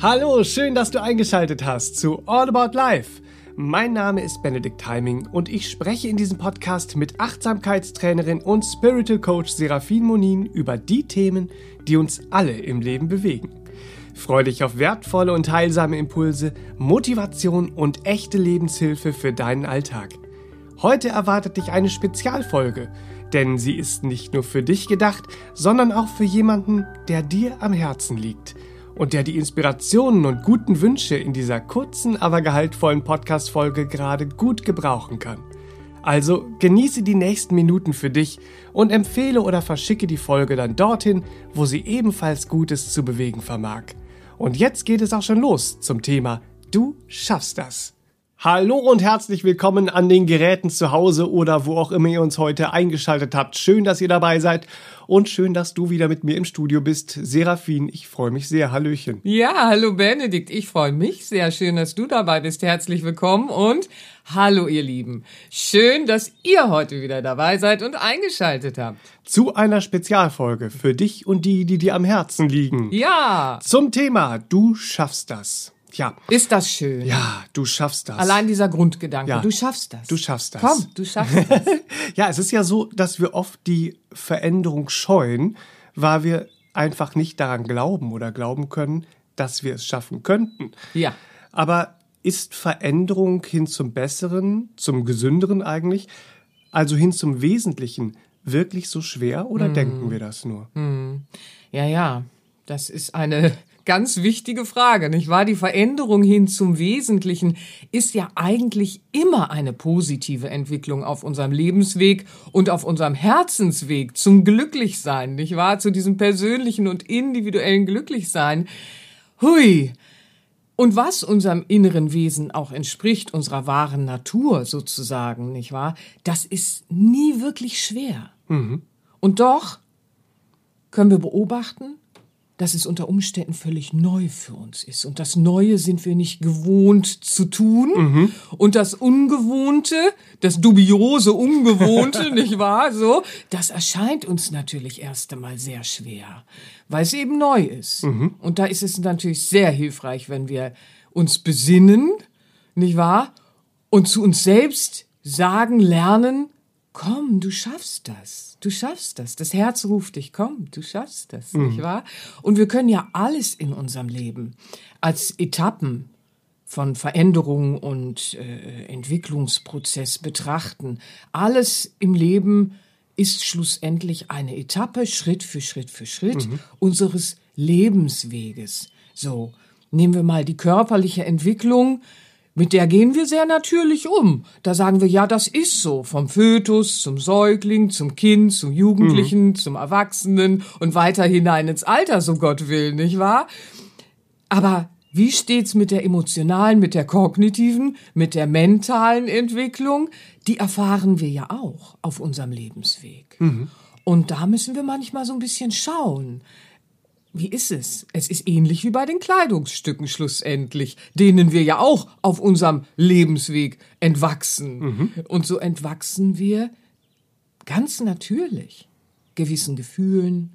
Hallo, schön, dass du eingeschaltet hast zu All About Life. Mein Name ist Benedikt Timing und ich spreche in diesem Podcast mit Achtsamkeitstrainerin und Spiritual Coach Serafin Monin über die Themen, die uns alle im Leben bewegen. Freu dich auf wertvolle und heilsame Impulse, Motivation und echte Lebenshilfe für deinen Alltag. Heute erwartet dich eine Spezialfolge, denn sie ist nicht nur für dich gedacht, sondern auch für jemanden, der dir am Herzen liegt – und der die Inspirationen und guten Wünsche in dieser kurzen, aber gehaltvollen Podcast-Folge gerade gut gebrauchen kann. Also genieße die nächsten Minuten für dich und empfehle oder verschicke die Folge dann dorthin, wo sie ebenfalls Gutes zu bewegen vermag. Und jetzt geht es auch schon los zum Thema Du schaffst das. Hallo und herzlich willkommen an den Geräten zu Hause oder wo auch immer ihr uns heute eingeschaltet habt. Schön, dass ihr dabei seid und schön, dass du wieder mit mir im Studio bist. Serafin, ich freue mich sehr. Hallöchen. Ja, hallo Benedikt, ich freue mich sehr. Schön, dass du dabei bist. Herzlich willkommen und hallo ihr Lieben. Schön, dass ihr heute wieder dabei seid und eingeschaltet habt. Zu einer Spezialfolge für dich und die, die dir am Herzen liegen. Ja. Zum Thema Du schaffst das. Ja. Ist das schön? Ja, du schaffst das. Allein dieser Grundgedanke. Ja. Du schaffst das. Du schaffst das. Komm, du schaffst das. ja, es ist ja so, dass wir oft die Veränderung scheuen, weil wir einfach nicht daran glauben oder glauben können, dass wir es schaffen könnten. Ja. Aber ist Veränderung hin zum Besseren, zum Gesünderen eigentlich, also hin zum Wesentlichen, wirklich so schwer oder mm. denken wir das nur? Mm. Ja, ja. Das ist eine ganz wichtige Frage, nicht wahr? Die Veränderung hin zum Wesentlichen ist ja eigentlich immer eine positive Entwicklung auf unserem Lebensweg und auf unserem Herzensweg zum Glücklichsein, nicht wahr? Zu diesem persönlichen und individuellen Glücklichsein. Hui! Und was unserem inneren Wesen auch entspricht, unserer wahren Natur sozusagen, nicht wahr? Das ist nie wirklich schwer. Mhm. Und doch können wir beobachten, dass es unter Umständen völlig neu für uns ist. Und das Neue sind wir nicht gewohnt zu tun. Mhm. Und das Ungewohnte, das dubiose Ungewohnte, nicht wahr? So, das erscheint uns natürlich erst einmal sehr schwer, weil es eben neu ist. Mhm. Und da ist es natürlich sehr hilfreich, wenn wir uns besinnen, nicht wahr? Und zu uns selbst sagen, lernen, komm, du schaffst das. Du schaffst das. Das Herz ruft dich, komm, du schaffst das, mhm. nicht wahr? Und wir können ja alles in unserem Leben als Etappen von Veränderung und äh, Entwicklungsprozess betrachten. Alles im Leben ist schlussendlich eine Etappe, Schritt für Schritt für Schritt mhm. unseres Lebensweges. So, nehmen wir mal die körperliche Entwicklung mit der gehen wir sehr natürlich um. Da sagen wir, ja, das ist so. Vom Fötus zum Säugling, zum Kind, zum Jugendlichen, mhm. zum Erwachsenen und weiter hinein ins Alter, so Gott will, nicht wahr? Aber wie steht's mit der emotionalen, mit der kognitiven, mit der mentalen Entwicklung? Die erfahren wir ja auch auf unserem Lebensweg. Mhm. Und da müssen wir manchmal so ein bisschen schauen wie ist es? Es ist ähnlich wie bei den Kleidungsstücken schlussendlich, denen wir ja auch auf unserem Lebensweg entwachsen. Mhm. Und so entwachsen wir ganz natürlich gewissen Gefühlen,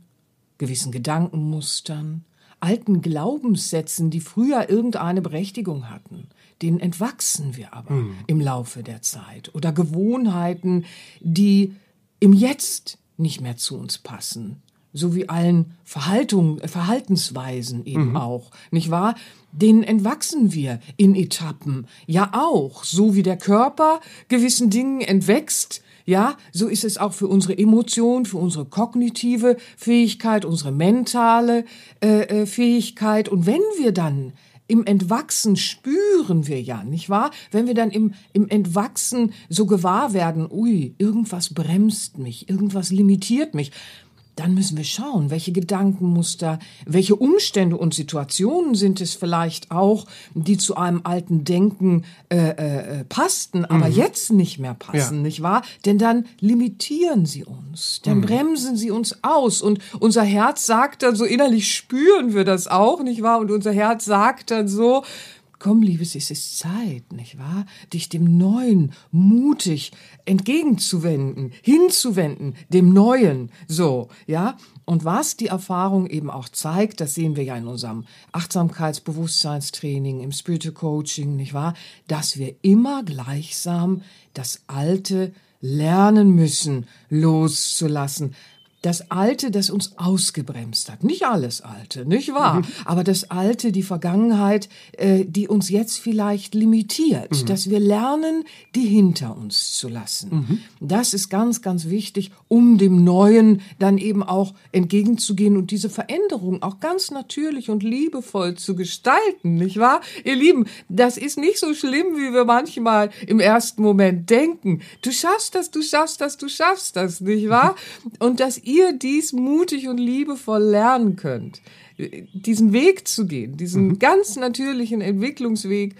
gewissen Gedankenmustern, alten Glaubenssätzen, die früher irgendeine Berechtigung hatten. Denen entwachsen wir aber mhm. im Laufe der Zeit. Oder Gewohnheiten, die im Jetzt nicht mehr zu uns passen so wie allen Verhaltung, Verhaltensweisen eben mhm. auch, nicht wahr? Denen entwachsen wir in Etappen. Ja auch, so wie der Körper gewissen Dingen entwächst, ja, so ist es auch für unsere Emotion, für unsere kognitive Fähigkeit, unsere mentale äh, äh Fähigkeit. Und wenn wir dann im Entwachsen spüren wir ja, nicht wahr? Wenn wir dann im, im Entwachsen so gewahr werden, ui, irgendwas bremst mich, irgendwas limitiert mich, dann müssen wir schauen, welche Gedankenmuster, welche Umstände und Situationen sind es vielleicht auch, die zu einem alten Denken äh, äh, passten, aber mhm. jetzt nicht mehr passen, ja. nicht wahr? Denn dann limitieren sie uns, dann mhm. bremsen sie uns aus und unser Herz sagt dann so innerlich spüren wir das auch, nicht wahr? Und unser Herz sagt dann so, Komm, Liebes, es ist Zeit, nicht wahr? Dich dem Neuen mutig entgegenzuwenden, hinzuwenden, dem Neuen, so, ja? Und was die Erfahrung eben auch zeigt, das sehen wir ja in unserem Achtsamkeitsbewusstseinstraining, im Spiritual Coaching, nicht wahr? Dass wir immer gleichsam das Alte lernen müssen, loszulassen, das Alte, das uns ausgebremst hat. Nicht alles Alte, nicht wahr? Mhm. Aber das Alte, die Vergangenheit, äh, die uns jetzt vielleicht limitiert, mhm. dass wir lernen, die hinter uns zu lassen. Mhm. Das ist ganz, ganz wichtig, um dem Neuen dann eben auch entgegenzugehen und diese Veränderung auch ganz natürlich und liebevoll zu gestalten, nicht wahr? Ihr Lieben, das ist nicht so schlimm, wie wir manchmal im ersten Moment denken. Du schaffst das, du schaffst das, du schaffst das, nicht wahr? Und dass ihr dies mutig und liebevoll lernen könnt, diesen Weg zu gehen, diesen mhm. ganz natürlichen Entwicklungsweg,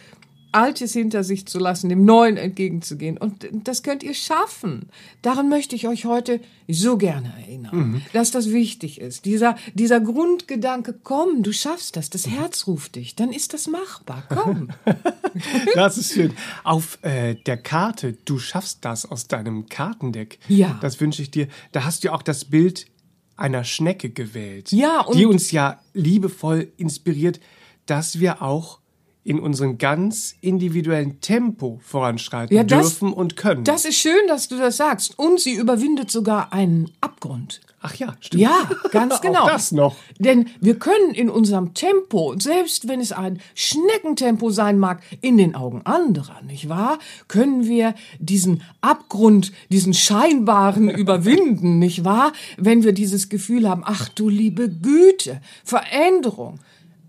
Altes hinter sich zu lassen, dem Neuen entgegenzugehen. Und das könnt ihr schaffen. Daran möchte ich euch heute so gerne erinnern, mhm. dass das wichtig ist. Dieser, dieser Grundgedanke, komm, du schaffst das, das Herz ruft dich, dann ist das machbar, komm. das ist schön. Auf äh, der Karte, du schaffst das aus deinem Kartendeck. Ja. Das wünsche ich dir. Da hast du auch das Bild einer Schnecke gewählt. Ja, und die uns ja liebevoll inspiriert, dass wir auch in unserem ganz individuellen Tempo voranschreiten ja, das, dürfen und können. Das ist schön, dass du das sagst. Und sie überwindet sogar einen Abgrund. Ach ja, stimmt. Ja, ganz genau. Auch das noch. Denn wir können in unserem Tempo, selbst wenn es ein Schneckentempo sein mag, in den Augen anderer, nicht wahr? Können wir diesen Abgrund, diesen scheinbaren überwinden, nicht wahr? Wenn wir dieses Gefühl haben, ach du liebe Güte, Veränderung.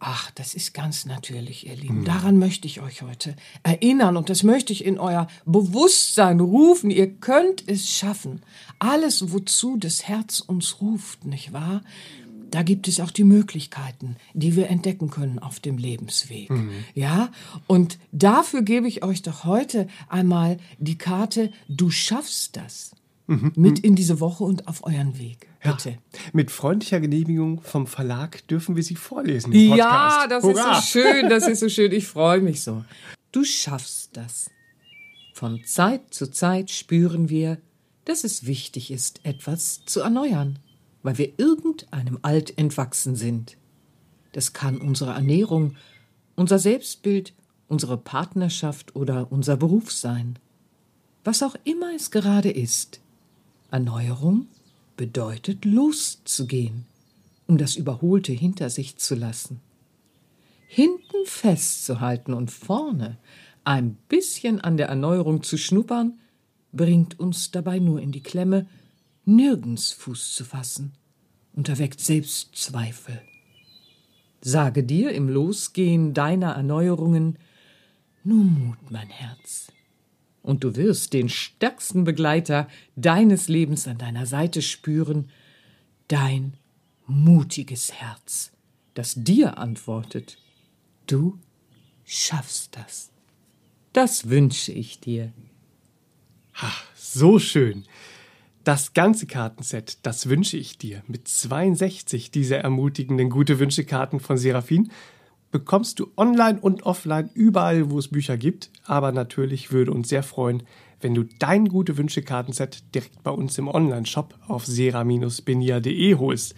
Ach, das ist ganz natürlich, ihr Lieben. Daran möchte ich euch heute erinnern und das möchte ich in euer Bewusstsein rufen. Ihr könnt es schaffen. Alles, wozu das Herz uns ruft, nicht wahr? Da gibt es auch die Möglichkeiten, die wir entdecken können auf dem Lebensweg. Mhm. Ja? Und dafür gebe ich euch doch heute einmal die Karte, du schaffst das mhm. mit in diese Woche und auf euren Weg. Bitte. Ja, mit freundlicher Genehmigung vom Verlag dürfen wir sie vorlesen. Ja, das Hurra. ist so schön, das ist so schön. Ich freue mich so. Du schaffst das. Von Zeit zu Zeit spüren wir, dass es wichtig ist, etwas zu erneuern, weil wir irgendeinem Alt entwachsen sind. Das kann unsere Ernährung, unser Selbstbild, unsere Partnerschaft oder unser Beruf sein. Was auch immer es gerade ist. Erneuerung bedeutet loszugehen, um das Überholte hinter sich zu lassen. Hinten festzuhalten und vorne ein bisschen an der Erneuerung zu schnuppern, bringt uns dabei nur in die Klemme, nirgends Fuß zu fassen und erweckt Selbstzweifel. Sage dir im Losgehen deiner Erneuerungen nur Mut, mein Herz und du wirst den stärksten Begleiter deines Lebens an deiner Seite spüren, dein mutiges Herz, das dir antwortet, du schaffst das. Das wünsche ich dir. Ha, so schön. Das ganze Kartenset, das wünsche ich dir mit 62 dieser ermutigenden gute Wünschekarten von Seraphin bekommst du online und offline überall, wo es Bücher gibt. Aber natürlich würde uns sehr freuen, wenn du dein gute Wünsche-Kartenset direkt bei uns im Online-Shop auf sera-benia.de holst.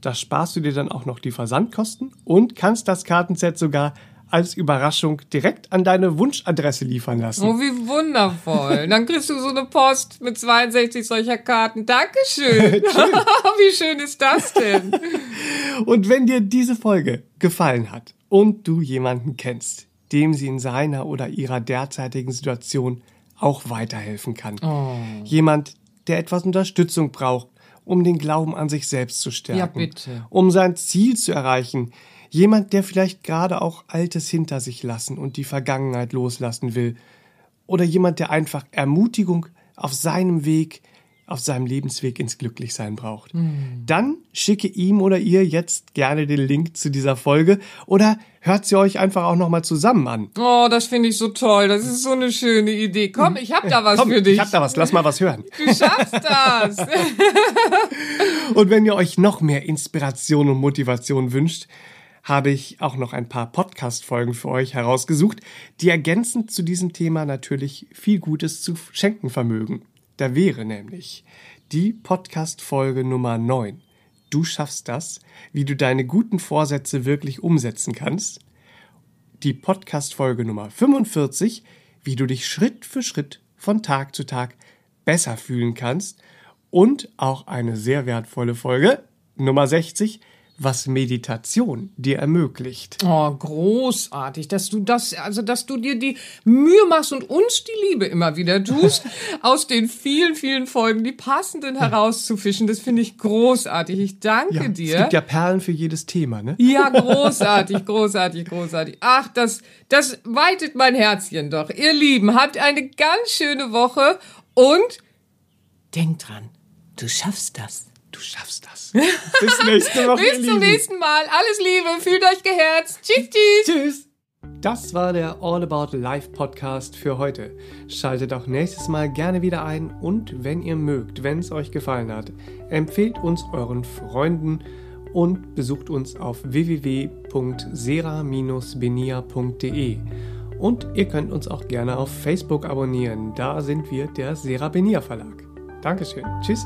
Da sparst du dir dann auch noch die Versandkosten und kannst das Kartenset sogar als Überraschung direkt an deine Wunschadresse liefern lassen. Oh, wie wundervoll. Dann kriegst du so eine Post mit 62 solcher Karten. Dankeschön. wie schön ist das denn? Und wenn dir diese Folge gefallen hat und du jemanden kennst, dem sie in seiner oder ihrer derzeitigen Situation auch weiterhelfen kann. Oh. Jemand, der etwas Unterstützung braucht, um den Glauben an sich selbst zu stärken. Ja, bitte. Um sein Ziel zu erreichen. Jemand, der vielleicht gerade auch Altes hinter sich lassen und die Vergangenheit loslassen will. Oder jemand, der einfach Ermutigung auf seinem Weg auf seinem Lebensweg ins Glücklichsein braucht. Mhm. Dann schicke ihm oder ihr jetzt gerne den Link zu dieser Folge oder hört sie euch einfach auch nochmal zusammen an. Oh, das finde ich so toll. Das ist so eine schöne Idee. Komm, ich hab da was Komm, für dich. Ich hab da was. Lass mal was hören. Du schaffst das. und wenn ihr euch noch mehr Inspiration und Motivation wünscht, habe ich auch noch ein paar Podcast-Folgen für euch herausgesucht, die ergänzend zu diesem Thema natürlich viel Gutes zu schenken vermögen. Da wäre nämlich die Podcast-Folge Nummer 9. Du schaffst das, wie du deine guten Vorsätze wirklich umsetzen kannst. Die Podcast-Folge Nummer 45, wie du dich Schritt für Schritt von Tag zu Tag besser fühlen kannst. Und auch eine sehr wertvolle Folge, Nummer 60, was Meditation dir ermöglicht. Oh, großartig, dass du das, also dass du dir die Mühe machst und uns die Liebe immer wieder tust, aus den vielen, vielen Folgen die passenden herauszufischen. Das finde ich großartig. Ich danke ja, dir. Es gibt ja Perlen für jedes Thema, ne? Ja, großartig, großartig, großartig. Ach, das, das weitet mein Herzchen doch. Ihr Lieben, habt eine ganz schöne Woche und denkt dran, du schaffst das. Du schaffst das. Bis nächste Woche. Bis zum nächsten Mal. Alles Liebe. Fühlt euch geherzt. Tschüss, tschüss. Tschüss. Das war der All About Life Podcast für heute. Schaltet auch nächstes Mal gerne wieder ein und wenn ihr mögt, wenn es euch gefallen hat, empfehlt uns euren Freunden und besucht uns auf www.sera-benia.de. Und ihr könnt uns auch gerne auf Facebook abonnieren. Da sind wir der Sera Benia Verlag. Dankeschön. Tschüss.